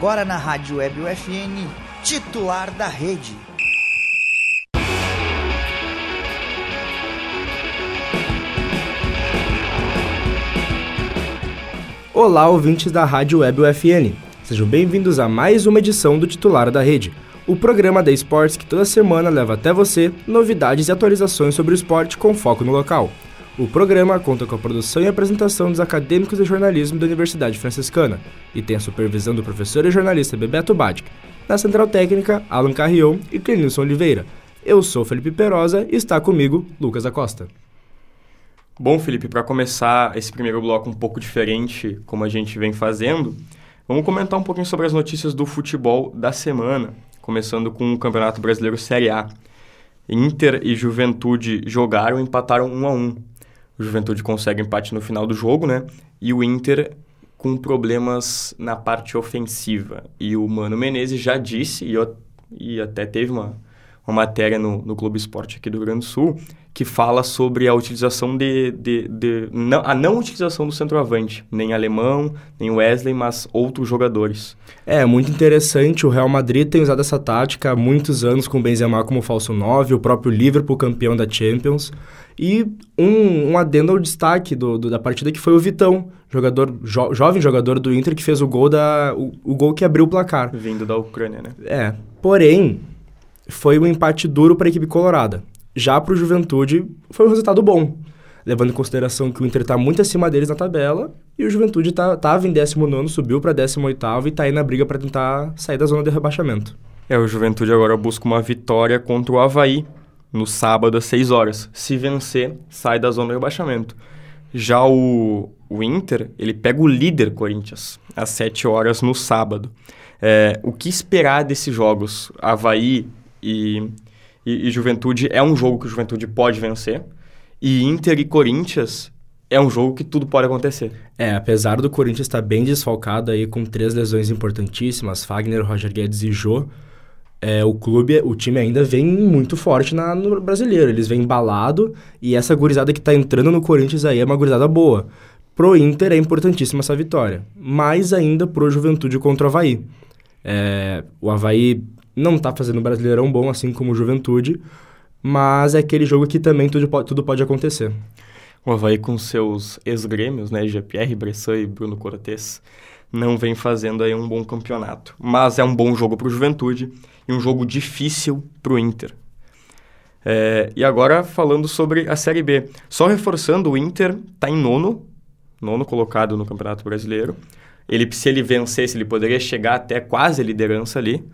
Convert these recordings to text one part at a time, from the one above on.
Agora na Rádio Web UFN, titular da rede. Olá, ouvintes da Rádio Web UFN. Sejam bem-vindos a mais uma edição do Titular da Rede, o programa da Esportes que toda semana leva até você novidades e atualizações sobre o esporte com foco no local. O programa conta com a produção e apresentação dos acadêmicos de jornalismo da Universidade Franciscana e tem a supervisão do professor e jornalista Bebeto Badic. Na Central Técnica, Alan Carrion e Clenilson Oliveira. Eu sou Felipe Perosa e está comigo Lucas Acosta. Bom, Felipe, para começar esse primeiro bloco um pouco diferente, como a gente vem fazendo, vamos comentar um pouquinho sobre as notícias do futebol da semana, começando com o Campeonato Brasileiro Série A. Inter e Juventude jogaram e empataram 1 a 1. O Juventude consegue empate no final do jogo, né? E o Inter com problemas na parte ofensiva. E o Mano Menezes já disse, e, eu, e até teve uma, uma matéria no, no Globo Esporte aqui do Rio Grande do Sul, que fala sobre a utilização de, de, de não, a não utilização do centroavante, nem alemão, nem Wesley, mas outros jogadores. É, muito interessante, o Real Madrid tem usado essa tática há muitos anos com o Benzema como falso 9, o próprio Liverpool campeão da Champions, e um, um adendo ao destaque do, do, da partida que foi o Vitão, jogador jo, jovem jogador do Inter que fez o gol da o, o gol que abriu o placar. Vindo da Ucrânia, né? É, porém foi um empate duro para a equipe colorada. Já para o Juventude, foi um resultado bom, levando em consideração que o Inter está muito acima deles na tabela e o Juventude estava tá, em 19, subiu para 18 e está aí na briga para tentar sair da zona de rebaixamento. É, o Juventude agora busca uma vitória contra o Havaí no sábado às 6 horas. Se vencer, sai da zona de rebaixamento. Já o, o Inter, ele pega o líder Corinthians às 7 horas no sábado. É, o que esperar desses jogos? Havaí e e, e Juventude é um jogo que o Juventude pode vencer. E Inter e Corinthians é um jogo que tudo pode acontecer. É, apesar do Corinthians estar bem desfalcado aí com três lesões importantíssimas, Fagner, Roger Guedes e Jô, é, o clube, o time ainda vem muito forte na, no brasileiro. Eles vêm embalado e essa gurizada que está entrando no Corinthians aí é uma gurizada boa. Pro Inter é importantíssima essa vitória. Mais ainda pro Juventude contra o Havaí. É, o Havaí não tá fazendo um Brasileirão bom, assim como o Juventude, mas é aquele jogo que também tudo pode, tudo pode acontecer. O Havaí com seus ex-grêmios, né, Jean-Pierre Bressan e Bruno Cortes, não vem fazendo aí um bom campeonato. Mas é um bom jogo para o Juventude e um jogo difícil para o Inter. É, e agora falando sobre a Série B. Só reforçando, o Inter está em nono, nono colocado no Campeonato Brasileiro. Ele, se ele vencesse, ele poderia chegar até quase a liderança ali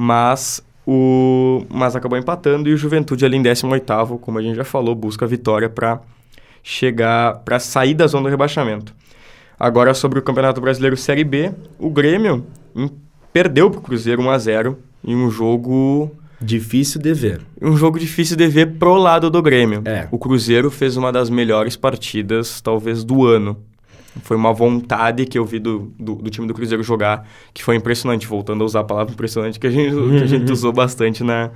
mas o mas acabou empatando e o Juventude ali em 18º, como a gente já falou, busca a vitória para chegar para sair da zona do rebaixamento. Agora sobre o Campeonato Brasileiro Série B, o Grêmio em, perdeu para o Cruzeiro 1 a 0 em um jogo difícil de ver. Um jogo difícil de ver pro lado do Grêmio. É. O Cruzeiro fez uma das melhores partidas talvez do ano foi uma vontade que eu vi do, do, do, time do Cruzeiro jogar, que foi impressionante, voltando a usar a palavra impressionante, que a gente, que a gente usou bastante na,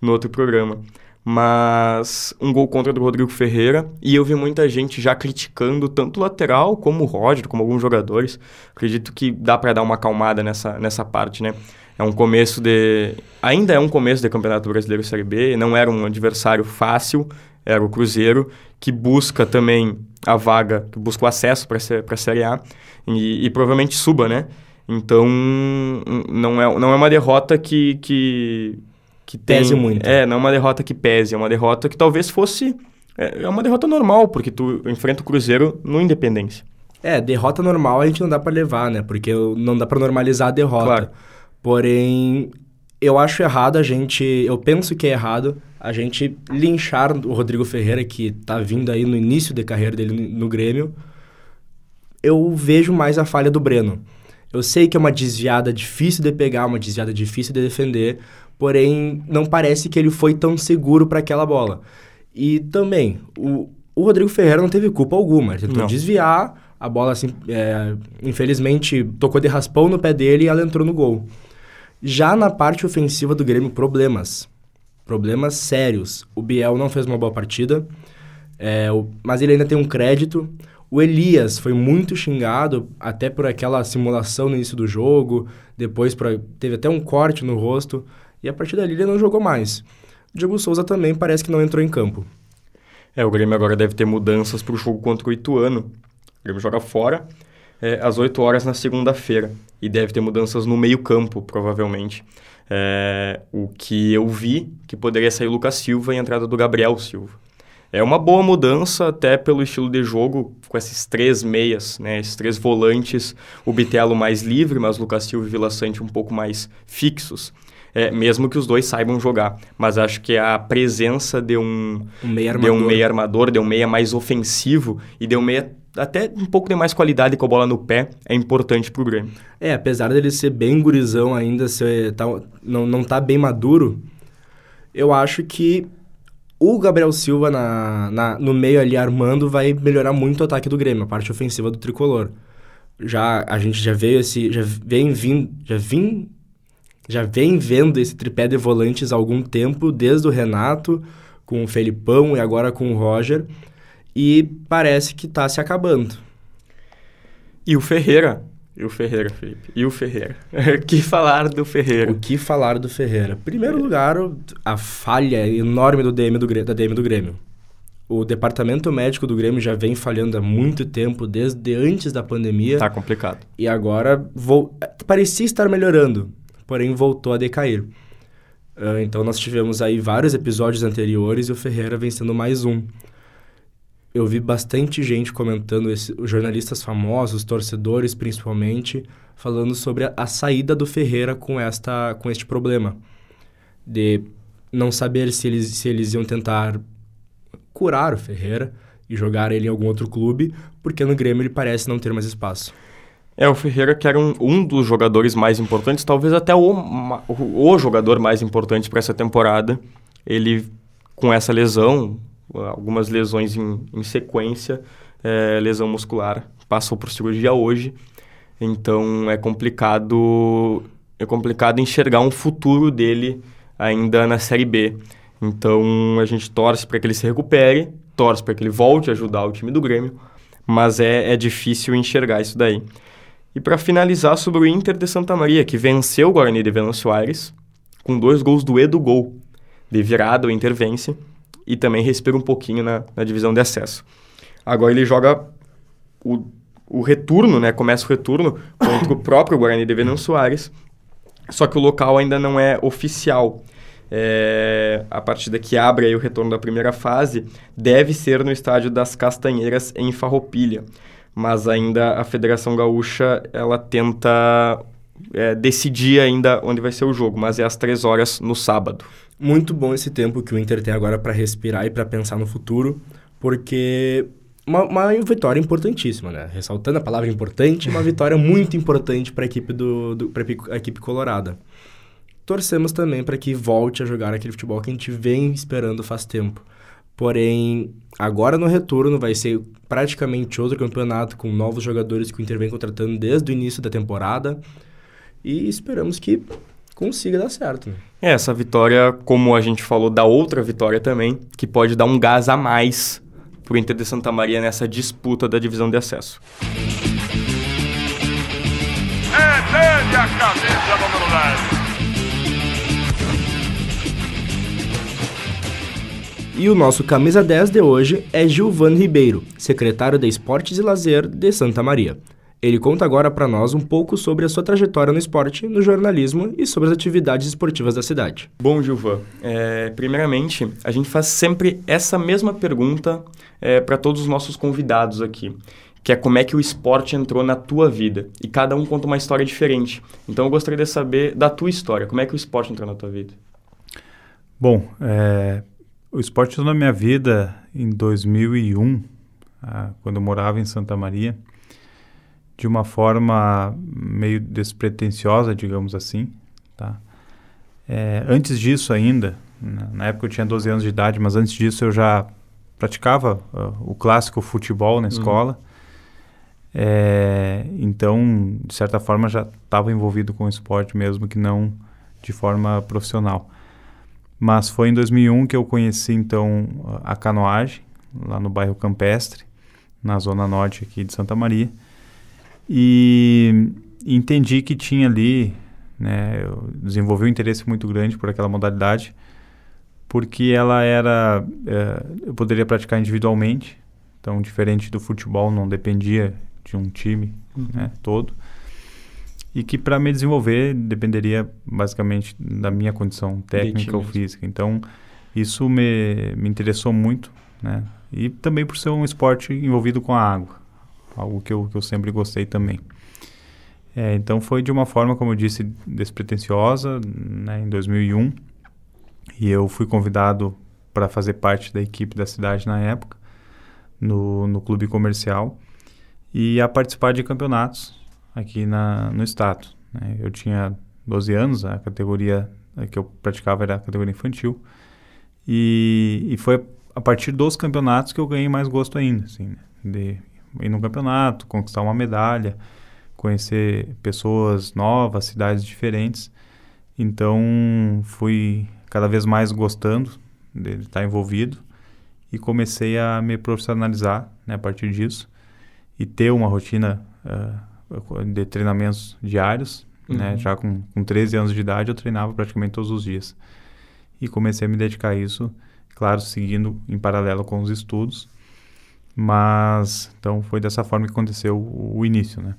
no outro programa. Mas um gol contra do Rodrigo Ferreira, e eu vi muita gente já criticando tanto o lateral como o Roger, como alguns jogadores. Acredito que dá para dar uma acalmada nessa, nessa parte, né? É um começo de. Ainda é um começo de Campeonato Brasileiro Série B, não era um adversário fácil, era o Cruzeiro, que busca também a vaga, que busca o acesso para a Série A e, e, provavelmente suba, né? Então, não é, não é uma derrota que, que, que tem, pese muito. É, não é uma derrota que pese, é uma derrota que talvez fosse... É, é uma derrota normal, porque tu enfrenta o Cruzeiro no Independência. É, derrota normal a gente não dá para levar, né? Porque não dá para normalizar a derrota. Claro. Porém, eu acho errado a gente... Eu penso que é errado a gente linchar o Rodrigo Ferreira, que tá vindo aí no início de carreira dele no Grêmio, eu vejo mais a falha do Breno. Eu sei que é uma desviada difícil de pegar, uma desviada difícil de defender, porém não parece que ele foi tão seguro para aquela bola. E também, o, o Rodrigo Ferreira não teve culpa alguma, ele tentou não. desviar, a bola, assim, é, infelizmente, tocou de raspão no pé dele e ela entrou no gol. Já na parte ofensiva do Grêmio, problemas problemas sérios. O Biel não fez uma boa partida. É, o, mas ele ainda tem um crédito. O Elias foi muito xingado, até por aquela simulação no início do jogo. Depois pra, teve até um corte no rosto. E a partir dali ele não jogou mais. O Diego Souza também parece que não entrou em campo. É, o Grêmio agora deve ter mudanças para o jogo contra o Ituano. O Grêmio joga fora é, às 8 horas na segunda-feira. E deve ter mudanças no meio-campo, provavelmente. É, o que eu vi que poderia sair o Lucas Silva e a entrada do Gabriel Silva. É uma boa mudança, até pelo estilo de jogo, com esses três meias, né? Esses três volantes, o Bitelo mais livre, mas Lucas Silva e Vila Sante um pouco mais fixos. É, mesmo que os dois saibam jogar. Mas acho que a presença de um, Um meia de um armador. meia armador, de um meia mais ofensivo e de um meia até um pouco de mais qualidade com a bola no pé é importante pro Grêmio. É, apesar dele ser bem gurizão ainda, ser, tá, não, não tá bem maduro, eu acho que o Gabriel Silva na, na- no meio ali armando vai melhorar muito o ataque do Grêmio, a parte ofensiva do tricolor. Já a gente já veio esse, já vem vindo, já vim, já vem vendo esse tripé de volantes há algum tempo, desde o Renato com o Felipão e agora com o Roger, e parece que tá se acabando. E o Ferreira. E o Ferreira, Felipe. E o Ferreira. que falar do Ferreira? O que falar do Ferreira? Primeiro lugar, a falha enorme do DM do, da DM do Grêmio. O departamento médico do Grêmio já vem falhando há muito tempo, desde antes da pandemia. Tá complicado. E agora vol- parecia estar melhorando, porém voltou a decair. Ah, então nós tivemos aí vários episódios anteriores e o Ferreira vem sendo mais um. Eu vi bastante gente comentando, esse, jornalistas famosos, torcedores principalmente, falando sobre a, a saída do Ferreira com, esta, com este problema. De não saber se eles, se eles iam tentar curar o Ferreira e jogar ele em algum outro clube, porque no Grêmio ele parece não ter mais espaço. É, o Ferreira que era um, um dos jogadores mais importantes, talvez até o, o jogador mais importante para essa temporada. Ele, com essa lesão, algumas lesões em, em sequência, é, lesão muscular, passou por cirurgia hoje. Então é complicado, é complicado enxergar um futuro dele ainda na Série B. Então a gente torce para que ele se recupere, torce para que ele volte a ajudar o time do Grêmio, mas é, é difícil enxergar isso daí. E para finalizar sobre o Inter de Santa Maria, que venceu o Guarani de Venâncio Aires com dois gols do Edu Gol. De virada, o Inter vence e também respira um pouquinho na, na divisão de acesso. Agora ele joga o, o retorno, né? Começa o retorno contra o próprio Guarani de Venâncio Aires, só que o local ainda não é oficial. É, a partida que abre aí o retorno da primeira fase deve ser no estádio das Castanheiras, em Farroupilha. Mas ainda a Federação Gaúcha, ela tenta é, decidir ainda onde vai ser o jogo, mas é às três horas no sábado. Muito bom esse tempo que o Inter tem agora para respirar e para pensar no futuro, porque uma, uma vitória importantíssima, né? Ressaltando a palavra importante, uma vitória muito importante para a equipe do, do a equipe colorada. Torcemos também para que volte a jogar aquele futebol que a gente vem esperando faz tempo. Porém, agora no retorno vai ser praticamente outro campeonato com novos jogadores que o Inter vem contratando desde o início da temporada e esperamos que consiga dar certo. É, essa vitória, como a gente falou da outra vitória também, que pode dar um gás a mais pro Inter de Santa Maria nessa disputa da divisão de acesso. É dele a camisa número 10. E o nosso camisa 10 de hoje é Gilvan Ribeiro, secretário de Esportes e Lazer de Santa Maria. Ele conta agora para nós um pouco sobre a sua trajetória no esporte, no jornalismo e sobre as atividades esportivas da cidade. Bom, Gilvan, é, primeiramente, a gente faz sempre essa mesma pergunta para todos os nossos convidados aqui, que é como é que o esporte entrou na tua vida. E cada um conta uma história diferente. Então eu gostaria de saber da tua história, como é que o esporte entrou na tua vida? Bom, é, o esporte entrou na minha vida em 2001, ah, quando eu morava em Santa Maria, de uma forma meio despretensiosa, digamos assim, tá? É, antes disso ainda, na época eu tinha 12 anos de idade, mas antes disso eu já praticava ah, o clássico futebol na escola. É, então, de certa forma, já estava envolvido com o esporte mesmo que não de forma profissional. Mas foi em 2001 que eu conheci então a canoagem, lá no bairro Campestre, na zona norte aqui de Santa Maria. E entendi que tinha ali, né, eu desenvolvi um interesse muito grande por aquela modalidade, porque ela era, é, eu poderia praticar individualmente, então diferente do futebol, não dependia de um time Uhum. né, todo, e que para me desenvolver dependeria basicamente da minha condição técnica ou física. Então isso me, me interessou muito, né, e também por ser um esporte envolvido com a água, algo que eu, que eu sempre gostei também. É, então foi de uma forma, como eu disse, despretensiosa, né, em 2001. E eu fui convidado para fazer parte da equipe da cidade na época, no, no clube comercial, e a participar de campeonatos aqui na, no estado. né. Eu tinha 12 anos, a categoria que eu praticava era a categoria infantil, e, e foi a partir dos campeonatos que eu ganhei mais gosto ainda, assim, né, de ir num campeonato, conquistar uma medalha, conhecer pessoas novas, cidades diferentes. Então, fui cada vez mais gostando de estar envolvido e comecei a me profissionalizar né, a partir disso e ter uma rotina ah, de treinamentos diários. Né? Uhum. Já com, com 13 anos de idade, eu treinava praticamente todos os dias. E comecei a me dedicar a isso, claro, seguindo em paralelo com os estudos. Mas, então, foi dessa forma que aconteceu o, início, né?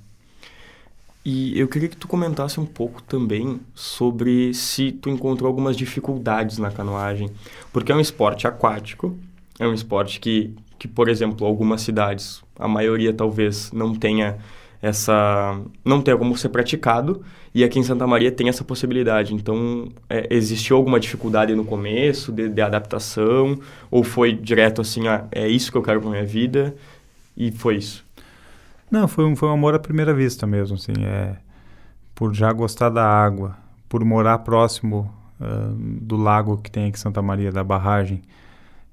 E eu queria que tu comentasse um pouco também sobre se tu encontrou algumas dificuldades na canoagem, porque é um esporte aquático, é um esporte que, que por exemplo, algumas cidades, a maioria talvez não tenha essa não tenha como ser praticado e aqui em Santa Maria tem essa possibilidade. Então é, existiu alguma dificuldade no começo de, de adaptação? Ou foi direto assim ah, é isso que eu quero para minha vida? E foi isso? Não, foi um, foi um amor à primeira vista mesmo, assim, é por já gostar da água, por morar próximo ah, do lago que tem aqui em Santa Maria, da barragem,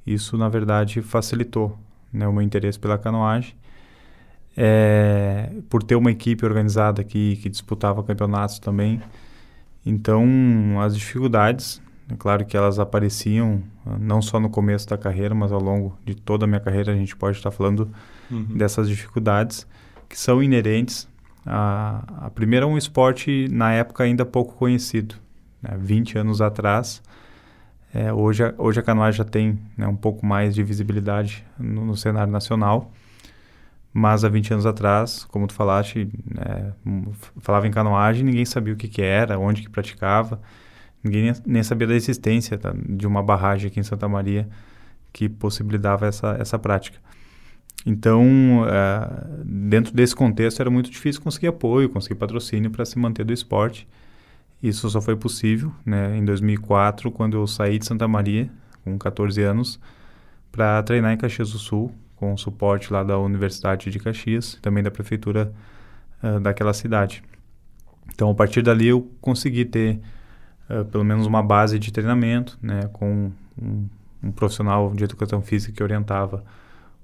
isso na verdade facilitou né, o meu interesse pela canoagem. É, por ter uma equipe organizada aqui que disputava campeonatos também. Então, as dificuldades, é claro que elas apareciam ah, não só no começo da carreira, mas ao longo de toda a minha carreira a gente pode estar falando dessas dificuldades que são inerentes a, a primeira é um esporte na época ainda pouco conhecido, né? 20 anos atrás. É, hoje, a- hoje a canoagem já tem né, um pouco mais de visibilidade no, no cenário nacional, mas há 20 anos atrás, como tu falaste, né, m- f- falava em canoagem, ninguém sabia o que, que era, onde que praticava, ninguém nem, sabia da existência tá, de uma barragem aqui em Santa Maria que possibilitava essa, essa prática. Então, eh, dentro desse contexto, era muito difícil conseguir apoio, conseguir patrocínio para se manter do esporte. Isso só foi possível né, em 2004, quando eu saí de Santa Maria, com 14 anos, para treinar em Caxias do Sul, com o suporte lá da Universidade de Caxias, também da prefeitura eh, daquela cidade. Então, a partir dali, eu consegui ter eh, pelo menos uma base de treinamento, né, com um, um profissional de educação física que orientava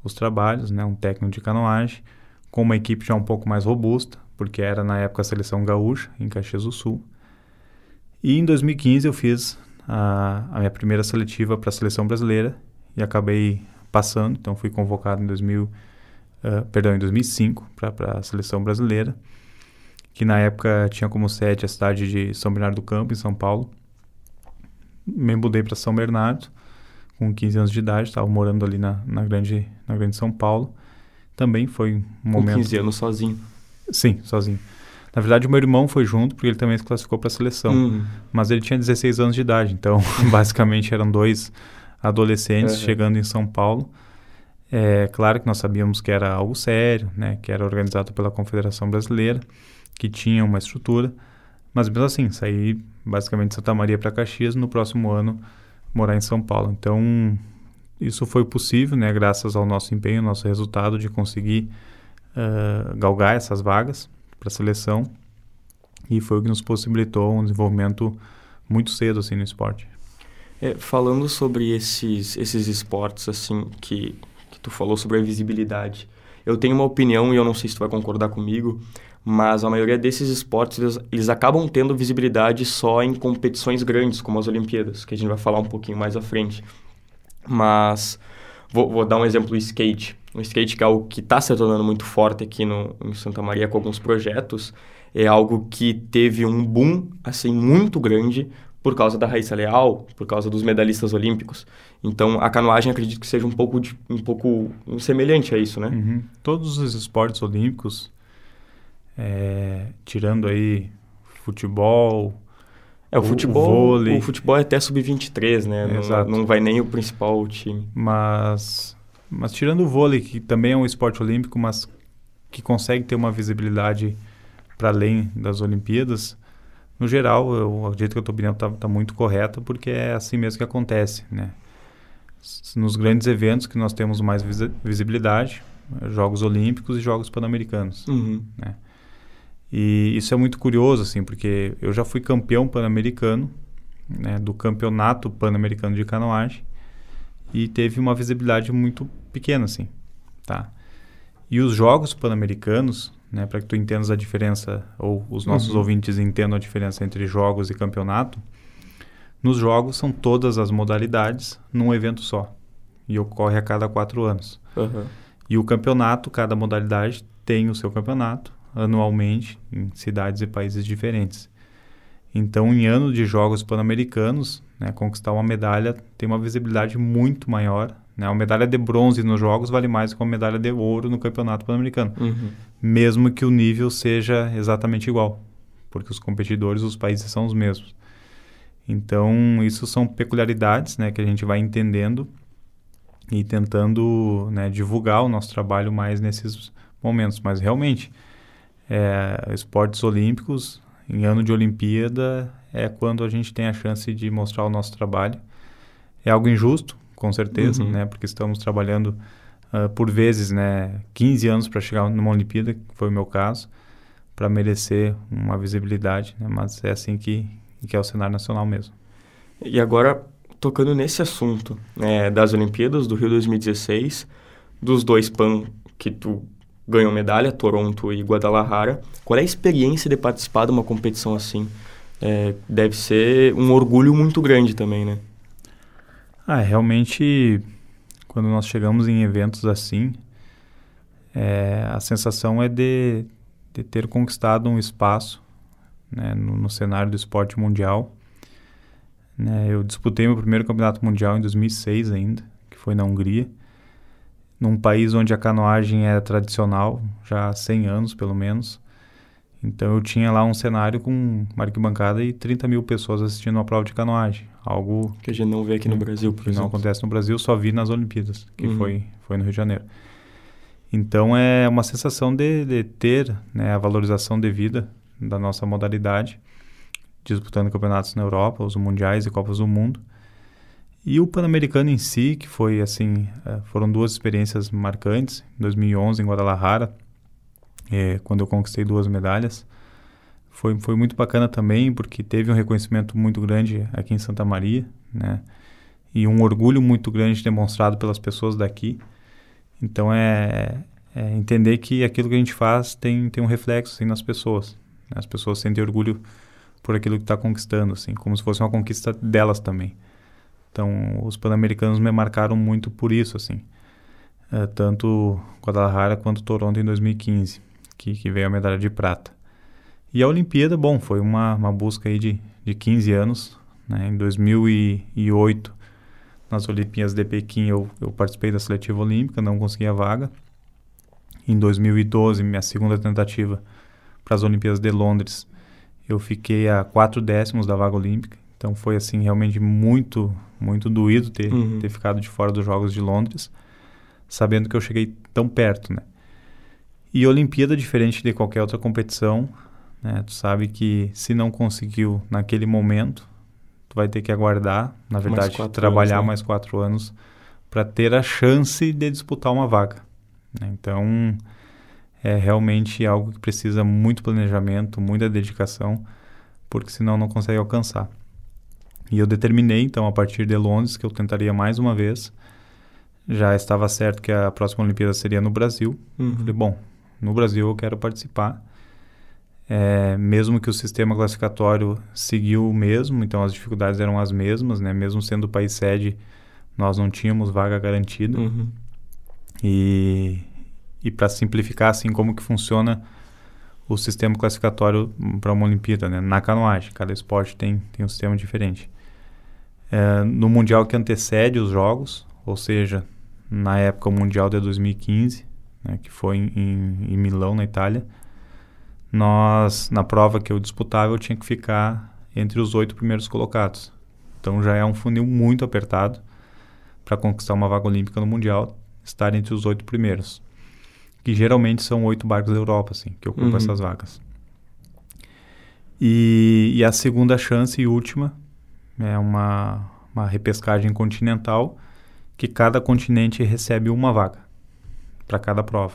os trabalhos, né, um técnico de canoagem, com uma equipe já um pouco mais robusta, porque era na época a seleção gaúcha, em Caxias do Sul. E em 2015 eu fiz a, a minha primeira seletiva para a seleção brasileira e acabei passando, então fui convocado em 2000, eh, perdão, em 2005 para a seleção brasileira, que na época tinha como sede a cidade de São Bernardo do Campo, em São Paulo. Me mudei para São Bernardo com 15 anos de idade, estava morando ali na, na, grande, na grande São Paulo. Também foi um com momento... 15 anos sozinho Sim, sozinho. Na verdade, o meu irmão foi junto, porque ele também se classificou para a seleção. Uhum. Mas ele tinha 16 anos de idade, então basicamente eram dois adolescentes Uhum. chegando em São Paulo. É claro que nós sabíamos que era algo sério, né, que era organizado pela Confederação Brasileira, que tinha uma estrutura, mas mesmo assim, saí basicamente de Santa Maria para Caxias no próximo ano morar em São Paulo. Então, isso foi possível, né, graças ao nosso empenho, ao nosso resultado de conseguir ah, galgar essas vagas para a seleção e foi o que nos possibilitou um desenvolvimento muito cedo assim no esporte. É, falando sobre esses, esses esportes, assim, que, que tu falou sobre a visibilidade, eu tenho uma opinião e eu não sei se tu vai concordar comigo, mas a maioria desses esportes, eles, eles acabam tendo visibilidade só em competições grandes, como as Olimpíadas, que a gente vai falar um pouquinho mais à frente. Mas vou, vou dar um exemplo do skate. O skate que é algo que está se tornando muito forte aqui no, em Santa Maria com alguns projetos, é algo que teve um boom, assim, muito grande por causa da Raíssa Leal, por causa dos medalhistas olímpicos. Então, a canoagem acredito que seja um pouco, de, um pouco semelhante a isso, né? Uhum. Todos os esportes olímpicos, é, tirando aí futebol, É, o, futebol, vôlei. o futebol é até sub-23, né? Não- Exato. Não, vai nem o principal time. Mas, mas tirando o vôlei, que também é um esporte olímpico, mas que consegue ter uma visibilidade para além das Olimpíadas, no geral, eu acredito que a tua opinião está muito correta, porque é assim mesmo que acontece, né? Nos grandes eventos que nós temos mais visi- visibilidade, eh, Jogos Olímpicos e Jogos Pan-Americanos. Uhum. E isso é muito curioso, assim, porque eu já fui campeão pan-americano, né, do campeonato pan-americano de canoagem, e teve uma visibilidade muito pequena, assim, tá? E os jogos pan-americanos, né, para que tu entendas a diferença, ou os nossos Uhum. ouvintes entendam a diferença entre jogos e campeonato, nos jogos são todas as modalidades num evento só, e ocorre a cada quatro anos. Aham. E o campeonato, cada modalidade tem o seu campeonato anualmente em cidades e países diferentes. Então, em ano de Jogos Pan-Americanos, né, conquistar uma medalha tem uma visibilidade muito maior. Né? Uma medalha de bronze nos Jogos vale mais que uma medalha de ouro no Campeonato Pan-Americano, Uhum. mesmo que o nível seja exatamente igual, porque os competidores, os países são os mesmos. Então, isso são peculiaridades né, que a gente vai entendendo e tentando né, divulgar o nosso trabalho mais nesses momentos. Mas realmente, é, esportes olímpicos, em ano de Olimpíada, é quando a gente tem a chance de mostrar o nosso trabalho. É algo injusto, com certeza, Uhum. né, porque estamos trabalhando ah, por vezes né, 15 anos para chegar numa Olimpíada, que foi o meu caso, para merecer uma visibilidade, né, mas é assim que, que é o cenário nacional mesmo. E agora, tocando nesse assunto né, das Olimpíadas do Rio 2016, dos dois PAN que tu ganhou medalha, Toronto e Guadalajara, qual é a experiência de participar de uma competição assim? É, deve ser um orgulho muito grande também, né? Ah, realmente, quando nós chegamos em eventos assim, é, a sensação é de, de ter conquistado um espaço né, no, no cenário do esporte mundial. Né, eu disputei meu primeiro campeonato mundial em 2006 ainda, que foi na Hungria, num país onde a canoagem era tradicional, já há 100 anos pelo menos. Então eu tinha lá um cenário com uma arquibancada e 30 mil pessoas assistindo uma prova de canoagem, algo Que a gente não vê aqui no Brasil, por que não exemplo. acontece no Brasil, só vi nas Olimpíadas, que Uhum. foi, foi no Rio de Janeiro. Então é uma sensação de, de ter né, a valorização devida da nossa modalidade, disputando campeonatos na Europa, os mundiais e Copas do Mundo. E o Pan-Americano em si, que foi assim, eh, foram duas experiências marcantes. Em 2011 em Guadalajara, eh, quando eu conquistei duas medalhas, foi, foi muito bacana também, porque teve um reconhecimento muito grande aqui em Santa Maria, né? E um orgulho muito grande demonstrado pelas pessoas daqui. Então é, é entender que aquilo que a gente faz tem, tem um reflexo assim, nas pessoas. né? As pessoas sentem orgulho por aquilo que está conquistando, assim, como se fosse uma conquista delas também. Então, os pan-americanos me marcaram muito por isso, assim. Eh, tanto Guadalajara quanto Toronto em 2015, que, que veio a medalha de prata. E a Olimpíada, bom, foi uma, uma busca aí de, de 15 anos. Né? Em 2008, nas Olimpíadas de Pequim, eu, eu participei da seletiva olímpica, não consegui a vaga. Em 2012, minha segunda tentativa para as Olimpíadas de Londres, eu fiquei a quatro décimos da vaga olímpica. Então foi assim realmente muito, muito doído ter, Uhum. ter ficado de fora dos Jogos de Londres, sabendo que eu cheguei tão perto, né? E Olimpíada, diferente de qualquer outra competição, né? Tu sabe que se não conseguiu naquele momento, tu vai ter que aguardar, na Mais verdade, quatro trabalhar anos, né? mais quatro anos para ter a chance de disputar uma vaga. né? Então, é realmente algo que precisa muito planejamento, muita dedicação, porque senão não consegue alcançar. E eu determinei, então, a partir de Londres, que eu tentaria mais uma vez. Já estava certo que a próxima Olimpíada seria no Brasil. Uhum. Falei, bom, no Brasil eu quero participar. É, mesmo que o sistema classificatório seguiu o mesmo, então as dificuldades eram as mesmas, né? Mesmo sendo o país sede, nós não tínhamos vaga garantida. Uhum. E, e para simplificar assim como que funciona o sistema classificatório para uma Olimpíada, né? Na canoagem, cada esporte tem, tem um sistema diferente. É, no Mundial que antecede os Jogos, ou seja, na época o Mundial de 2015, né, que foi em, em Milão, na Itália, nós, na prova que eu disputava, eu tinha que ficar entre os oito primeiros colocados. Então já é um funil muito apertado para conquistar uma vaga olímpica no Mundial, estar entre os oito primeiros. Que geralmente são oito barcos da Europa, assim, que ocupam Uhum. essas vagas. E, e a segunda chance e última é uma, uma repescagem continental que cada continente recebe uma vaga para cada prova.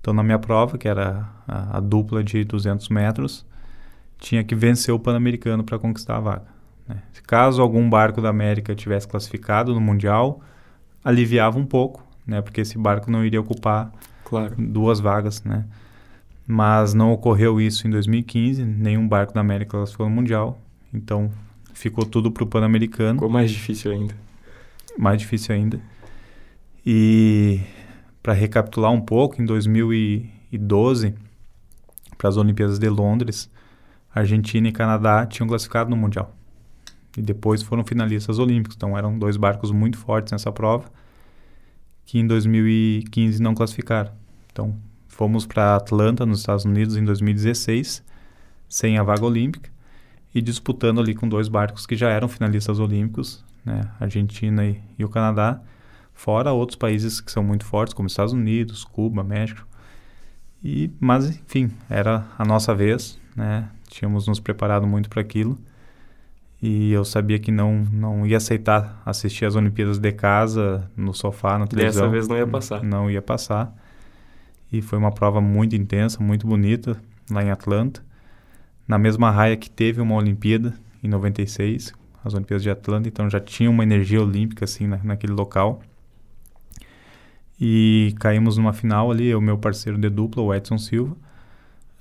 Então, na minha prova, que era a, a dupla de 200 metros, tinha que vencer o Pan-Americano para conquistar a vaga. né? Se caso algum barco da América tivesse classificado no Mundial, aliviava um pouco, né? porque esse barco não iria ocupar Claro. duas vagas, né? Mas não ocorreu isso em 2015, nenhum barco da América classificou no Mundial, então ficou tudo para o Pan-Americano Ficou mais difícil ainda. mais difícil ainda. E para recapitular um pouco, em 2012, para as Olimpíadas de Londres, Argentina e Canadá tinham classificado no Mundial. E depois foram finalistas olímpicos. Então eram dois barcos muito fortes nessa prova, que em 2015 não classificaram. Então fomos para Atlanta, nos Estados Unidos, em 2016, sem a vaga olímpica, e disputando ali com dois barcos que já eram finalistas olímpicos, né, Argentina e, e o Canadá, fora outros países que são muito fortes, como Estados Unidos, Cuba, México. E, mas, enfim, era a nossa vez, né? Tínhamos nos preparado muito para aquilo. E eu sabia que não, não ia aceitar assistir as Olimpíadas de casa, no sofá, na televisão. Dessa vez não ia passar. Não ia passar. E foi uma prova muito intensa, muito bonita, lá em Atlanta. Na mesma raia que teve uma Olimpíada, em 96, as Olimpíadas de Atlanta, então já tinha uma energia olímpica assim na, naquele local. E caímos numa final ali, eu e meu parceiro de dupla, o Edson Silva,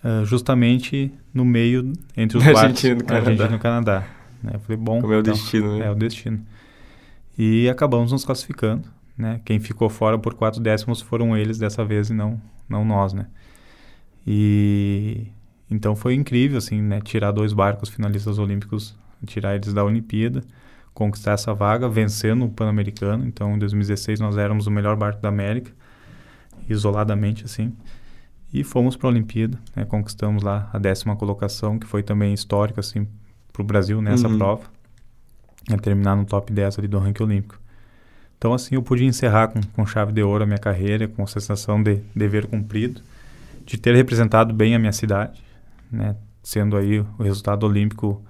eh, justamente no meio entre os barcos Argentina e. Argentina e o Canadá. né? Eu falei, bom, Como é o então, destino, né? é o destino. E acabamos nos classificando, né? Quem ficou fora por quatro décimos foram eles dessa vez e não, não nós, né? E então foi incrível, assim, né? Tirar dois barcos finalistas olímpicos, tirar eles da Olimpíada, conquistar essa vaga, vencendo o Pan-Americano. Então, em 2016 nós éramos o melhor barco da América, isoladamente, assim. E fomos para a Olimpíada, né? Conquistamos lá a décima colocação, que foi também histórica, assim, para o Brasil nessa Uhum. prova. É terminar no top 10 ali do ranking olímpico. Então, assim, eu pude encerrar com, com chave de ouro a minha carreira, com a sensação de dever cumprido, de ter representado bem a minha cidade, né? Sendo aí o resultado olímpico,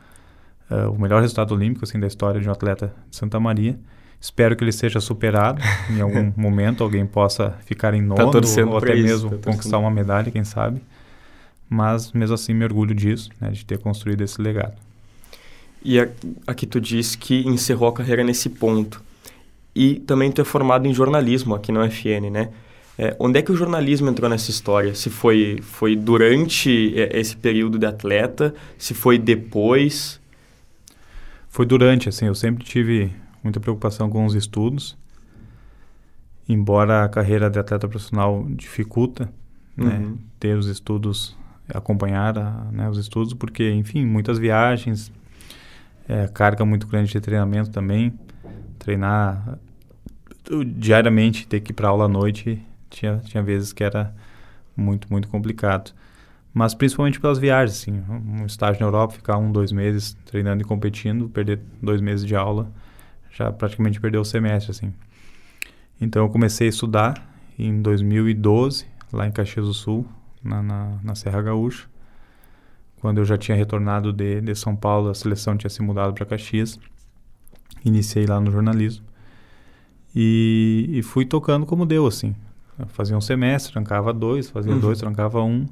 eh, o melhor resultado olímpico, assim, da história de um atleta de Santa Maria. Espero que ele seja superado em algum momento, alguém possa ficar em nono torcendo ou até isso, mesmo tá conquistar uma medalha, quem sabe. Mas, mesmo assim, me orgulho disso, né? De ter construído esse legado. E aqui tu diz que encerrou a carreira nesse ponto. E também tu é formado em jornalismo aqui na UFN, né? É, onde é que o jornalismo entrou nessa história? Se foi, foi durante é, esse período de atleta? Se foi depois? Foi durante, assim, eu sempre tive muita preocupação com os estudos. Embora a carreira de atleta profissional dificulta, né, Uhum. ter os estudos, acompanhar a- né, os estudos, porque, enfim, muitas viagens, é, carga muito grande de treinamento também, treinar diariamente, ter que ir para aula à noite, tinha, tinha vezes que era muito, muito complicado. Mas principalmente pelas viagens, assim, um estágio na Europa, ficar um, dois meses treinando e competindo, perder dois meses de aula, já praticamente perdeu o semestre, assim. Então eu comecei a estudar em 2012, lá em Caxias do Sul, na, na, na Serra Gaúcha. Quando eu já tinha retornado de, de São Paulo, a seleção tinha se mudado para Caxias. Iniciei lá no jornalismo. E, e fui tocando como deu, assim. Eu fazia um semestre, trancava dois, fazia Uhum. dois, trancava um.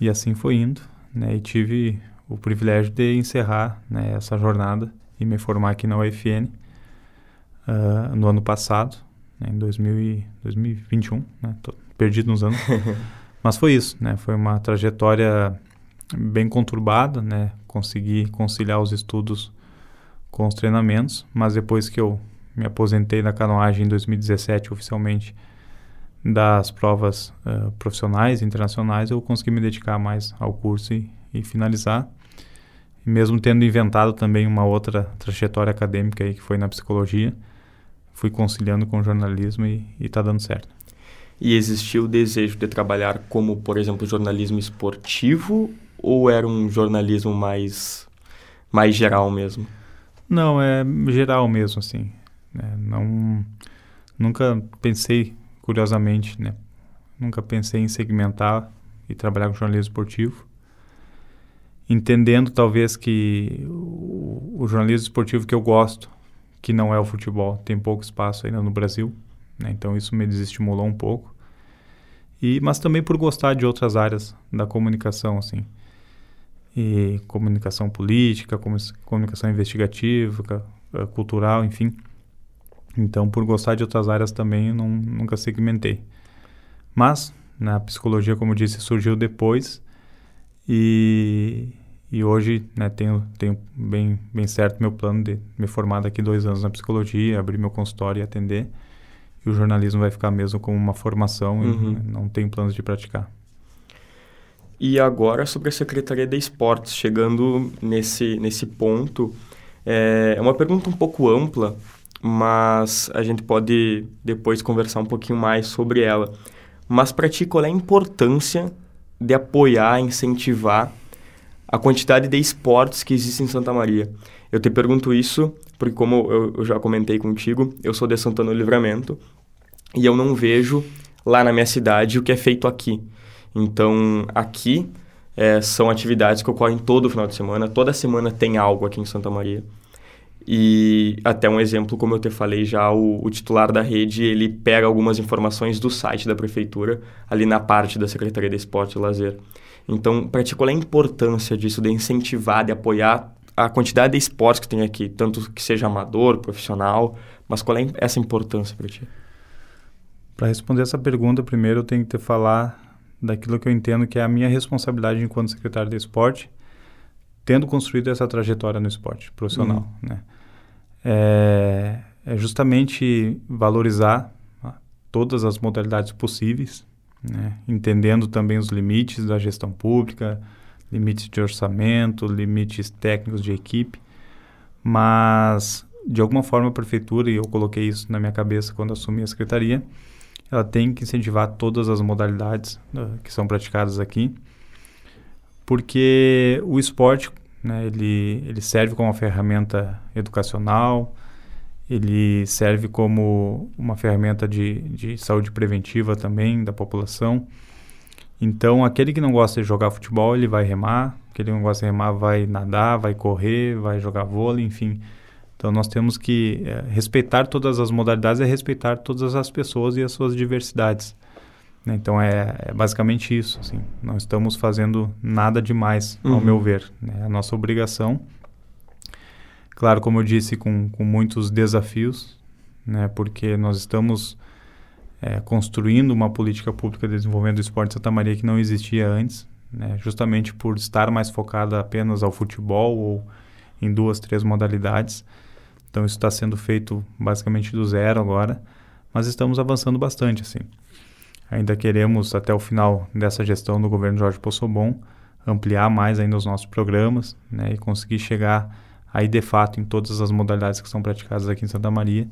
E assim foi indo, né? E tive o privilégio de encerrar né, essa jornada e me formar aqui na UFN ah, no ano passado, né, em 2000 e 2021, né? Tô perdido nos anos. Mas foi isso, né? Foi uma trajetória bem conturbada, né? Consegui conciliar os estudos com os treinamentos, mas depois que eu me aposentei na canoagem em 2017 oficialmente das provas uh, profissionais internacionais, eu consegui me dedicar mais ao curso e, e finalizar. E mesmo tendo inventado também uma outra trajetória acadêmica aí, que foi na psicologia, fui conciliando com o jornalismo e está dando certo. E existiu o desejo de trabalhar como, por exemplo, jornalismo esportivo ou era um jornalismo mais, mais geral mesmo? Não, é geral mesmo, assim. É, não, nunca pensei, curiosamente, né? Nunca pensei em segmentar e trabalhar com jornalismo esportivo. Entendendo, talvez, que o, o jornalismo esportivo que eu gosto, que não é o futebol, tem pouco espaço ainda no Brasil. Né? Então, isso me desestimulou um pouco. E, mas também por gostar de outras áreas da comunicação, assim e comunicação política, comunicação investigativa, eh, cultural, enfim. Então, por gostar de outras áreas também, não, nunca segmentei. Mas, na psicologia, como disse, surgiu depois e, e hoje né, tenho, tenho bem, bem certo meu plano de me formar daqui dois anos na psicologia, abrir meu consultório e atender. E o jornalismo vai ficar mesmo como uma formação uhum. e não tenho planos de praticar. E agora sobre a Secretaria de Esportes, chegando nesse, nesse ponto, é, é uma pergunta um pouco ampla, mas a gente pode depois conversar um pouquinho mais sobre ela. Mas para ti, qual é a importância de apoiar, incentivar a quantidade de esportes que existe em Santa Maria? Eu te pergunto isso porque, como eu, eu já comentei contigo, eu sou de Santana do Livramento e eu não vejo lá na minha cidade o que é feito aqui. Então, aqui é, são atividades que ocorrem todo final de semana. Toda semana tem algo aqui em Santa Maria. E até um exemplo, como eu te falei já, o, o, titular da rede, ele pega algumas informações do site da prefeitura, ali na parte da Secretaria de Esporte e Lazer. Então, para ti, qual é a importância disso, de incentivar, de apoiar a quantidade de esportes que tem aqui, tanto que seja amador, profissional, mas qual é essa importância para ti? Para responder essa pergunta, primeiro eu tenho que te falar daquilo que eu entendo que é a minha responsabilidade enquanto secretário de esporte, tendo construído essa trajetória no esporte profissional, uhum. né? É, é, justamente valorizar ah, todas as modalidades possíveis, né? entendendo também os limites da gestão pública, limites de orçamento, limites técnicos de equipe, mas de alguma forma a prefeitura, e eu coloquei isso na minha cabeça quando assumi a secretaria, ela tem que incentivar todas as modalidades uh, que são praticadas aqui, porque o esporte né, ele, ele serve como uma ferramenta educacional, ele serve como uma ferramenta de, de saúde preventiva também da população. Então, aquele que não gosta de jogar futebol, ele vai remar, aquele que não gosta de remar vai nadar, vai correr, vai jogar vôlei, enfim. Então nós temos que é, respeitar todas as modalidades e é respeitar todas as pessoas e as suas diversidades. Né? Então é, é, basicamente isso. Assim. Não estamos fazendo nada demais, uhum. ao meu ver. Né? A nossa obrigação, claro, como eu disse, com, com muitos desafios, né? porque nós estamos é, construindo uma política pública de desenvolvimento do esporte de Santa Maria que não existia antes, né? justamente por estar mais focada apenas ao futebol ou em duas, três modalidades. Então isso está sendo feito basicamente do zero agora, mas estamos avançando bastante assim. Ainda queremos até o final dessa gestão do governo Jorge Possobon ampliar mais ainda os nossos programas, né, e conseguir chegar aí de fato em todas as modalidades que são praticadas aqui em Santa Maria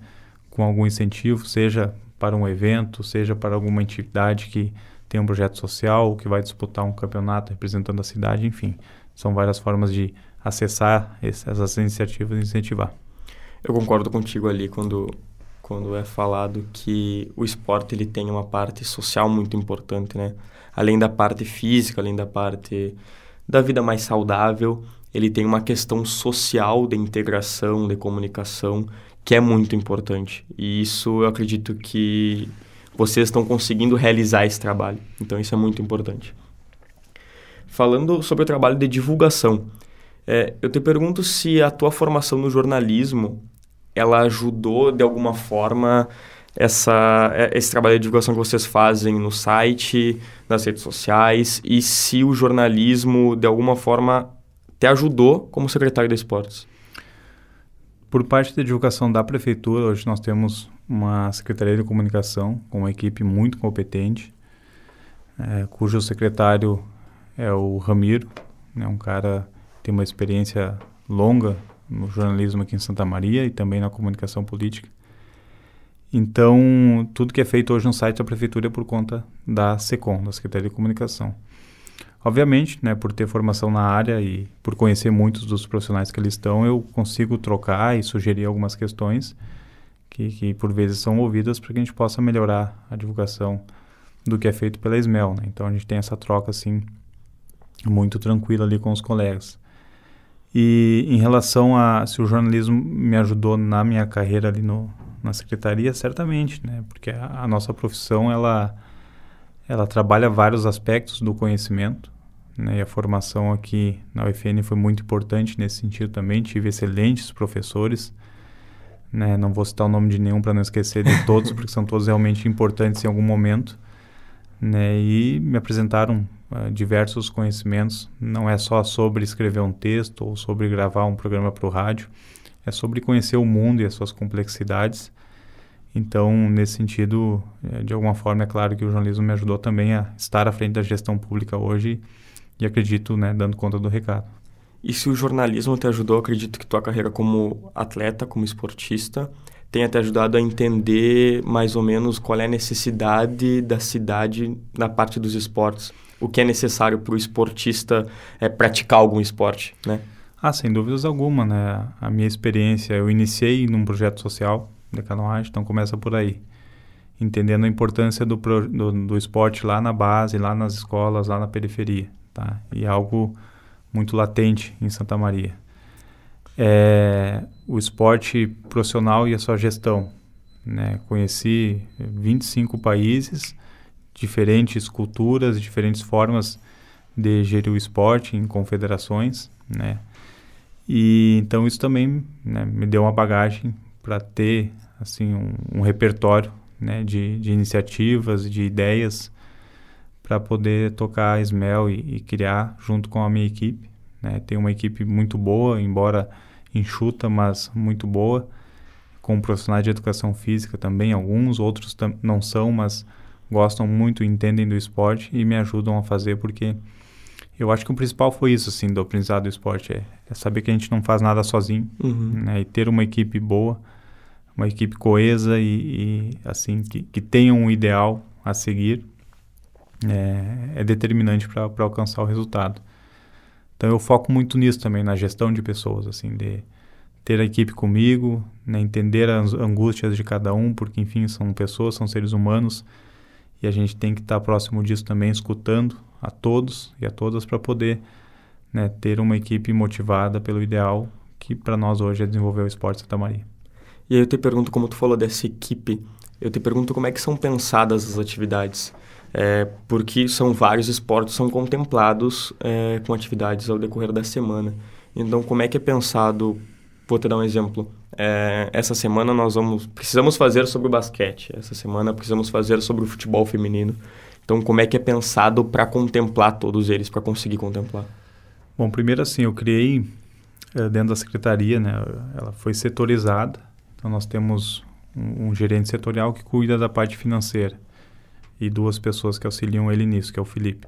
com algum incentivo, seja para um evento, seja para alguma atividade que tem um projeto social, que vai disputar um campeonato representando a cidade, enfim, são várias formas de acessar essas iniciativas e incentivar. Eu concordo contigo ali quando quando é falado que o esporte ele tem uma parte social muito importante, né? Além da parte física, além da parte da vida mais saudável, ele tem uma questão social de integração, de comunicação, que é muito importante. E isso eu acredito que vocês estão conseguindo realizar esse trabalho. Então isso é muito importante. Falando sobre o trabalho de divulgação, é, eu te pergunto se a tua formação no jornalismo ela ajudou de alguma forma essa, é, esse trabalho de divulgação que vocês fazem no site, nas redes sociais, e se o jornalismo, de alguma forma, te ajudou como secretário de esportes? por parte da divulgação da prefeitura, hoje nós temos uma Secretaria de Comunicação com uma equipe muito competente, é, cujo secretário é o Ramiro, né, um cara que tem uma experiência longa no jornalismo aqui em Santa Maria e também na comunicação política. Então, tudo que é feito hoje no site da prefeitura é por conta da SECOM, da Secretaria de Comunicação. Obviamente, né, por ter formação na área e por conhecer muitos dos profissionais que ali estão, eu consigo trocar e sugerir algumas questões que, que por vezes são ouvidas para que a gente possa melhorar a divulgação do que é feito pela Ismel. Né? Então a gente tem essa troca assim muito tranquila ali com os colegas. E em relação a se o jornalismo me ajudou na minha carreira ali no, na secretaria, certamente, né? Porque a, a nossa profissão ela ela trabalha vários aspectos do conhecimento né? E a formação aqui na UFN foi muito importante nesse sentido também. Tive excelentes professores. Né? Não vou citar o nome de nenhum para não esquecer de todos, porque são todos realmente importantes em algum momento. Né? E me apresentaram uh, diversos conhecimentos. Não é só sobre escrever um texto ou sobre gravar um programa para o rádio. É sobre conhecer o mundo e as suas complexidades. Então, nesse sentido, eh, de alguma forma, é claro que o jornalismo me ajudou também a estar à frente da gestão pública hoje e acredito, né, dando conta do recado. E se o jornalismo te ajudou, acredito que tua carreira como atleta, como esportista, tenha te ajudado a entender mais ou menos qual é a necessidade da cidade na parte dos esportes. O que é necessário para o esportista é praticar algum esporte, né? Ah, sem dúvidas alguma, né? A minha experiência, eu iniciei num projeto social de canoagem, então começa por aí. Entendendo a importância do, do, do esporte lá na base, lá nas escolas, lá na periferia tá? E algo muito latente em Santa Maria. É, o esporte profissional e a sua gestão. Né? Conheci 25 países, diferentes culturas, diferentes formas de gerir o esporte em confederações, né? E então isso também né, me deu uma bagagem para ter assim um, um repertório né, de, de iniciativas, de ideias para poder tocar a e, e, criar junto com a minha equipe. Né? Tem uma equipe muito boa, embora enxuta, mas muito boa, com profissionais de educação física também, alguns, outros não são, mas gostam muito, entendem do esporte e me ajudam a fazer, porque eu acho que o principal foi isso, assim, do aprendizado do esporte, é, é saber que a gente não faz nada sozinho, uhum. né? E ter uma equipe boa, uma equipe coesa e, e assim, que, que tenha um ideal a seguir é, é determinante para alcançar o resultado. Então eu foco muito nisso também, na gestão de pessoas, assim, de ter a equipe comigo, né, entender as angústias de cada um, porque enfim são pessoas, são seres humanos e a gente tem que estar próximo disso também, escutando a todos e a todas para poder né, ter uma equipe motivada pelo ideal que para nós hoje é desenvolver o esporte Santa Maria. E aí eu te pergunto, como tu falou dessa equipe, eu te pergunto como é que são pensadas as atividades é, porque são vários esportes são contemplados é, com atividades ao decorrer da semana. Então, como é que é pensado? Vou te dar um exemplo. É, essa semana nós vamos precisamos fazer sobre o basquete. Essa semana precisamos fazer sobre o futebol feminino. Então, como é que é pensado para contemplar todos eles, para conseguir contemplar? Bom, primeiro assim, eu criei é, dentro da secretaria, né? Ela foi setorizada. Então, nós temos um, um gerente setorial que cuida da parte financeira e duas pessoas que auxiliam ele nisso, que é o Felipe.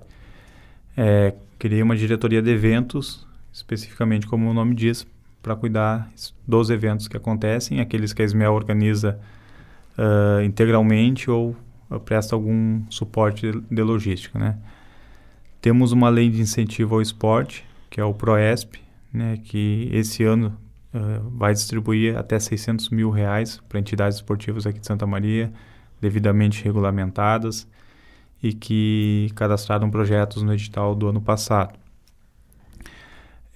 É, criei uma diretoria de eventos, especificamente como o nome diz, para cuidar dos eventos que acontecem, aqueles que a Esmel organiza uh, integralmente ou uh, presta algum suporte de logística, né? Temos uma lei de incentivo ao esporte, que é o PROESP, né, que esse ano uh, vai distribuir até 600 mil reais para entidades esportivas aqui de Santa Maria, devidamente regulamentadas e que cadastraram projetos no edital do ano passado.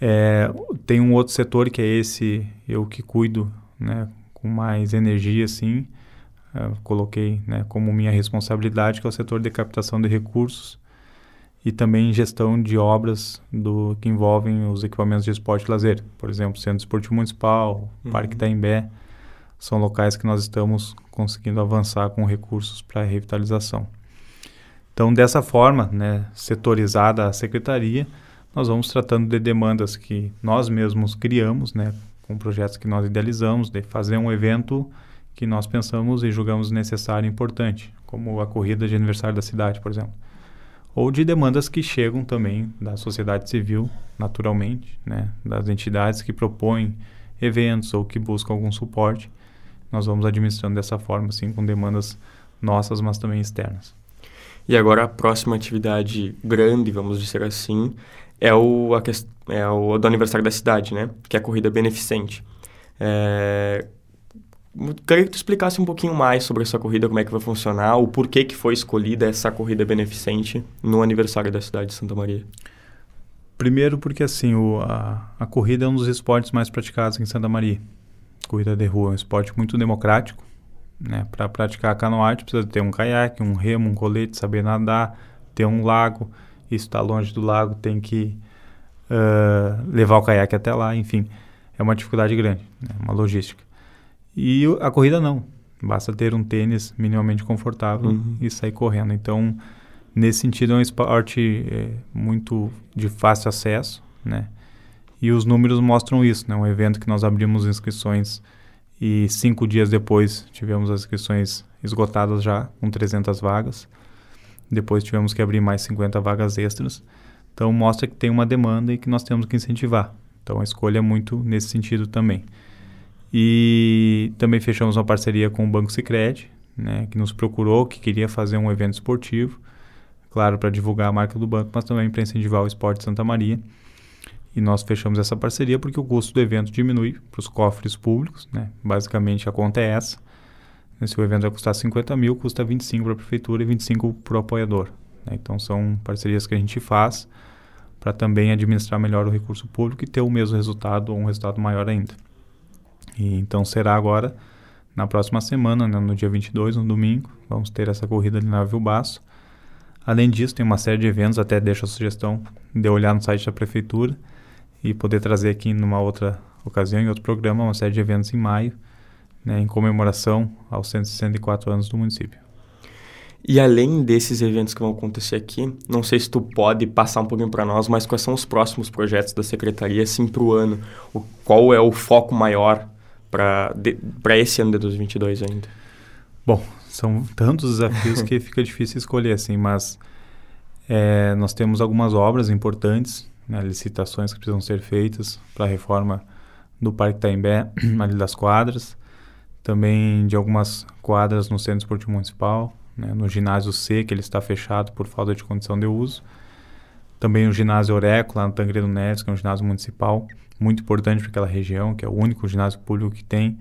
É, tem um outro setor que é esse, eu que cuido né, com mais energia, assim, é, coloquei né, como minha responsabilidade, que é o setor de captação de recursos e também gestão de obras do que envolvem os equipamentos de esporte e lazer. Por exemplo, Centro Esportivo Municipal, uhum. Parque Itaimbé, são locais que nós estamos conseguindo avançar com recursos para revitalização. Então, dessa forma, né, setorizada a secretaria, nós vamos tratando de demandas que nós mesmos criamos, né, com projetos que nós idealizamos, de fazer um evento que nós pensamos e julgamos necessário e importante, como a corrida de aniversário da cidade, por exemplo. Ou de demandas que chegam também da sociedade civil, naturalmente, né? das entidades que propõem eventos ou que buscam algum suporte. Nós vamos administrando dessa forma, assim, com demandas nossas, mas também externas. E agora a próxima atividade grande, vamos dizer assim, é o, a, é o do aniversário da cidade, né? Que é a corrida beneficente. É, queria que tu explicasse um pouquinho mais sobre essa corrida, como é que vai funcionar, o porquê que foi escolhida essa corrida beneficente no aniversário da cidade de Santa Maria. Primeiro porque, assim, o, a, a corrida é um dos esportes mais praticados em Santa Maria. Corrida de rua é um esporte muito democrático, né? Para praticar canoagem precisa ter um caiaque, um remo, um colete, saber nadar, ter um lago. Isso está longe do lago, tem que uh, levar o caiaque até lá, enfim. É uma dificuldade grande, né? uma logística. E a corrida não. Basta ter um tênis minimamente confortável uhum. e sair correndo. Então, nesse sentido, é um esporte é, muito de fácil acesso, né? E os números mostram isso, né? Um evento que nós abrimos inscrições e cinco dias depois tivemos as inscrições esgotadas já, com 300 vagas. Depois tivemos que abrir mais 50 vagas extras. Então mostra que tem uma demanda e que nós temos que incentivar. Então a escolha é muito nesse sentido também. E também fechamos uma parceria com o Banco Sicredi, né, que nos procurou, que queria fazer um evento esportivo, claro, para divulgar a marca do banco, mas também para incentivar o esporte Santa Maria. E nós fechamos essa parceria porque o custo do evento diminui para os cofres públicos, né? Basicamente a conta é essa. Se o evento vai custar 50 mil, custa 25 para a prefeitura e 25 para o apoiador. Né? Então são parcerias que a gente faz para também administrar melhor o recurso público e ter o mesmo resultado ou um resultado maior ainda. E, então será agora na próxima semana, né? no dia 22, no domingo, vamos ter essa corrida ali na Vilbaço. Além disso, tem uma série de eventos, até deixo a sugestão de olhar no site da prefeitura e poder trazer aqui numa outra ocasião, em outro programa, uma série de eventos em maio, né, em comemoração aos 164 anos do município. E além desses eventos que vão acontecer aqui, não sei se tu pode passar um pouquinho para nós, mas quais são os próximos projetos da secretaria assim para o ano? O, qual é o foco maior para esse ano de 2022 ainda? Bom, são tantos desafios que fica difícil escolher assim, mas é, nós temos algumas obras importantes né, licitações que precisam ser feitas para a reforma do Parque Taimbé, ali das quadras, também de algumas quadras no Centro Esportivo Municipal, né, no ginásio C, que ele está fechado por falta de condição de uso, também o ginásio Oreco, lá no Tangredo Neves, que é um ginásio municipal muito importante para aquela região, que é o único ginásio público que tem.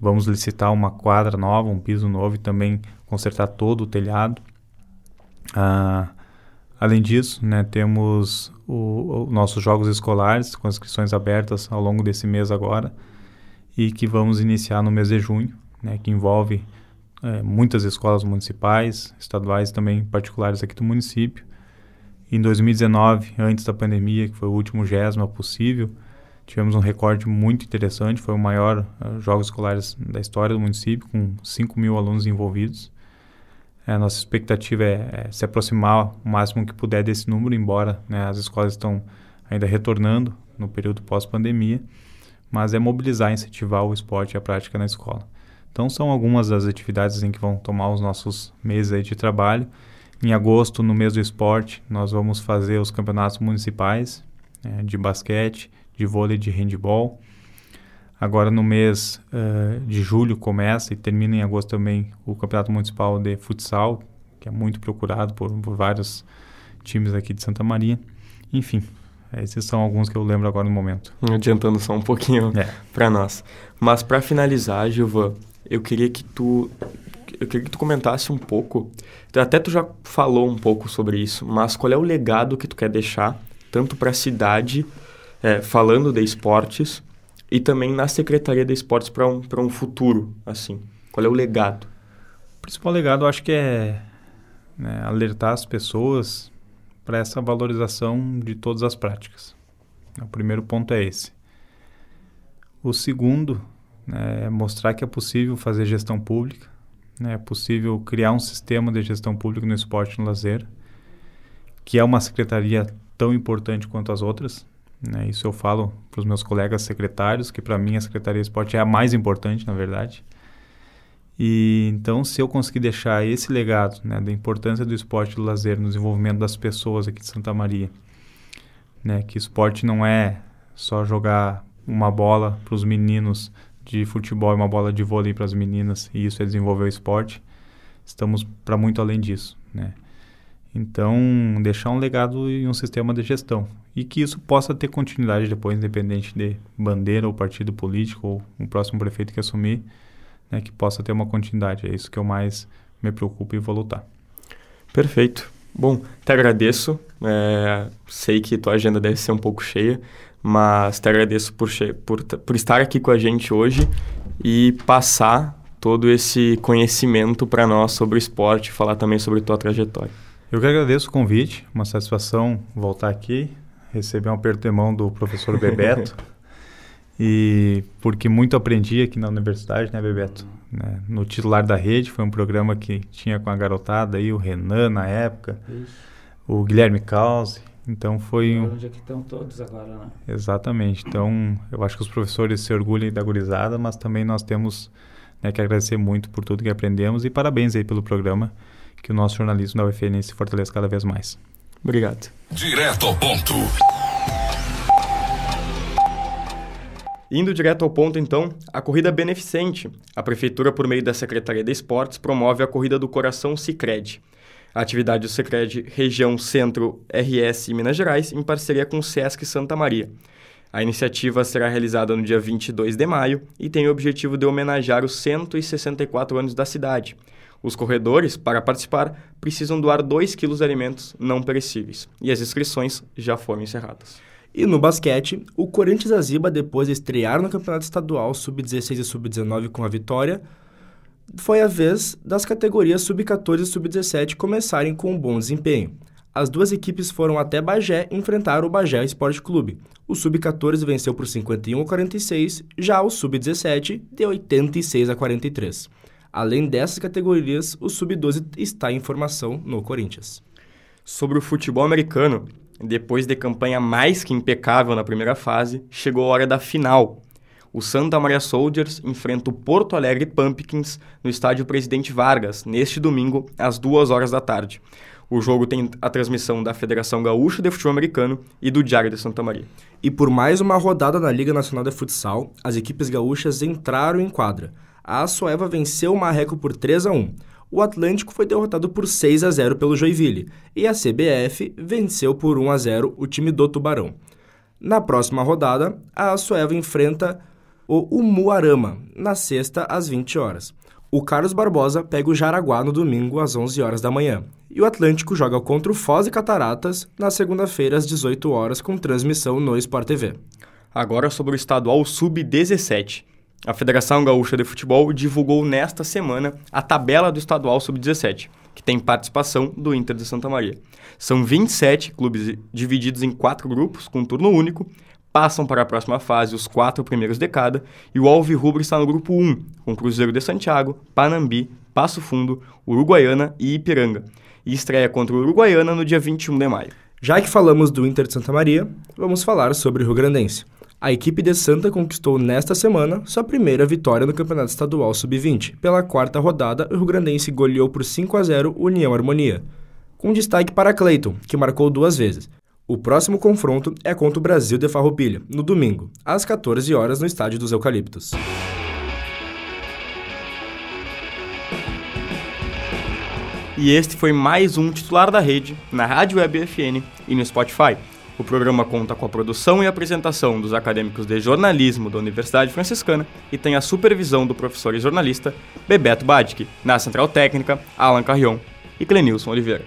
Vamos licitar uma quadra nova, um piso novo e também consertar todo o telhado. Ah, Além disso, né, temos os nossos jogos escolares com inscrições abertas ao longo desse mês agora e que vamos iniciar no mês de junho, né, que envolve é, muitas escolas municipais, estaduais e também particulares aqui do município. Em 2019, antes da pandemia, que foi o último GESMA possível, tivemos um recorde muito interessante, foi o maior uh, jogos escolares da história do município, com 5 mil alunos envolvidos. A nossa expectativa é, é, se aproximar o máximo que puder desse número, embora né, as escolas estão ainda retornando no período pós-pandemia, mas é mobilizar, incentivar o esporte e a prática na escola. Então são algumas das atividades em que vão tomar os nossos meses de trabalho. Em agosto, no mês do esporte, nós vamos fazer os campeonatos municipais é, de basquete, de vôlei, de handball. Agora no mês uh, de julho começa e termina em agosto também o Campeonato Municipal de Futsal, que é muito procurado por, por vários times aqui de Santa Maria. Enfim, esses são alguns que eu lembro agora no momento. Adiantando só um pouquinho é. para nós. Mas para finalizar, Gilvan, eu queria que tu eu queria que tu comentasse um pouco. Até tu já falou um pouco sobre isso, mas qual é o legado que tu quer deixar tanto para a cidade, é, falando de esportes, e também na Secretaria de Esportes para um, um futuro, assim? Qual é o legado? O principal legado, eu acho que é né, alertar as pessoas para essa valorização de todas as práticas. O primeiro ponto é esse. O segundo né, é mostrar que é possível fazer gestão pública, né, é possível criar um sistema de gestão pública no esporte e no lazer, que é uma secretaria tão importante quanto as outras, Né? Isso eu falo para os meus colegas secretários, que para mim a Secretaria de Esporte é a mais importante, na verdade. E então, se eu conseguir deixar esse legado né, da importância do esporte e do lazer no desenvolvimento das pessoas aqui de Santa Maria, né, que esporte não é só jogar uma bola para os meninos de futebol e uma bola de vôlei para as meninas, e isso é desenvolver o esporte, estamos para muito além disso. Né? Então, deixar um legado e um sistema de gestão. E que isso possa ter continuidade depois, independente de bandeira ou partido político ou o próximo prefeito que assumir né, que possa ter uma continuidade. É isso que eu mais me preocupo e vou lutar. Perfeito. Bom, te agradeço. É, sei que tua agenda deve ser um pouco cheia, mas te agradeço por, por, por estar aqui com a gente hoje e passar todo esse conhecimento para nós sobre o esporte, falar também sobre tua trajetória. Eu que agradeço o convite, uma satisfação voltar aqui, receber um aperto de mão do professor Bebeto. E porque muito aprendi aqui na universidade, né, Bebeto? Né? No titular da rede, foi um programa que tinha com a garotada aí, o Renan na época, Isso. o Guilherme Cause. Então foi um... Onde é que estão todos agora, né? Exatamente. Então, eu acho que os professores se orgulham da gurizada, mas também nós temos né, que agradecer muito por tudo que aprendemos e parabéns aí pelo programa, que o nosso jornalismo da UFN se fortaleça cada vez mais. Obrigado. Direto ao ponto. Indo direto ao ponto, então, a corrida beneficente. A Prefeitura, por meio da Secretaria de Esportes, promove a Corrida do Coração Cicred. A atividade do Cicred Região Centro RS Minas Gerais, em parceria com o Sesc Santa Maria. A iniciativa será realizada no dia 22 de maio e tem o objetivo de homenagear os 164 anos da cidade. Os corredores, para participar, precisam doar 2 quilos de alimentos não perecíveis e as inscrições já foram encerradas. E no basquete, o Corinthians Aziba, depois de estrear no Campeonato Estadual Sub-16 e Sub-19 com a vitória, foi a vez das categorias Sub-14 e Sub-17 começarem com um bom desempenho. As duas equipes foram até Bagé enfrentar o Bagé Esporte Clube. O Sub-14 venceu por 51 a 46, já o Sub-17 de 86 a 43. Além dessas categorias, o Sub-12 está em formação no Corinthians. Sobre o futebol americano, depois de campanha mais que impecável na primeira fase, chegou a hora da final. O Santa Maria Soldiers enfrenta o Porto Alegre Pumpkins no estádio Presidente Vargas, neste domingo, às 2 horas da tarde. O jogo tem a transmissão da Federação Gaúcha de Futebol Americano e do Diário de Santa Maria. E por mais uma rodada na Liga Nacional de Futsal, as equipes gaúchas entraram em quadra. A Açoeva venceu o Marreco por 3 a 1 o Atlântico foi derrotado por 6 a 0 pelo Joinville e a CBF venceu por 1 a 0 o time do Tubarão. Na próxima rodada, a Açoeva enfrenta o Umuarama, na sexta às 20 horas. O Carlos Barbosa pega o Jaraguá no domingo às 11 horas da manhã. E o Atlântico joga contra o Foz e Cataratas na segunda-feira às 18 horas com transmissão no Sport TV. Agora sobre o estadual Sub-17. A Federação Gaúcha de Futebol divulgou nesta semana a tabela do estadual sub-17, que tem participação do Inter de Santa Maria. São 27 clubes divididos em quatro grupos, com turno único, passam para a próxima fase os quatro primeiros de cada, e o Alvirrubro está no grupo 1, com Cruzeiro de Santiago, Panambi, Passo Fundo, Uruguaiana e Ipiranga, e estreia contra o Uruguaiana no dia 21 de maio. Já que falamos do Inter de Santa Maria, vamos falar sobre o Rio Grandense. A equipe de Santa conquistou nesta semana sua primeira vitória no Campeonato Estadual Sub-20. Pela quarta rodada, o Rio Grandense goleou por 5 a 0 o União Harmonia, com destaque para Cleiton, que marcou duas vezes. O próximo confronto é contra o Brasil de Farroupilha, no domingo, às 14 horas no Estádio dos Eucaliptos. E este foi mais um titular da rede na Rádio Web FN e no Spotify. O programa conta com a produção e apresentação dos acadêmicos de jornalismo da Universidade Franciscana e tem a supervisão do professor e jornalista Bebeto Badic, na Central Técnica, Alan Carrion e Clenilson Oliveira.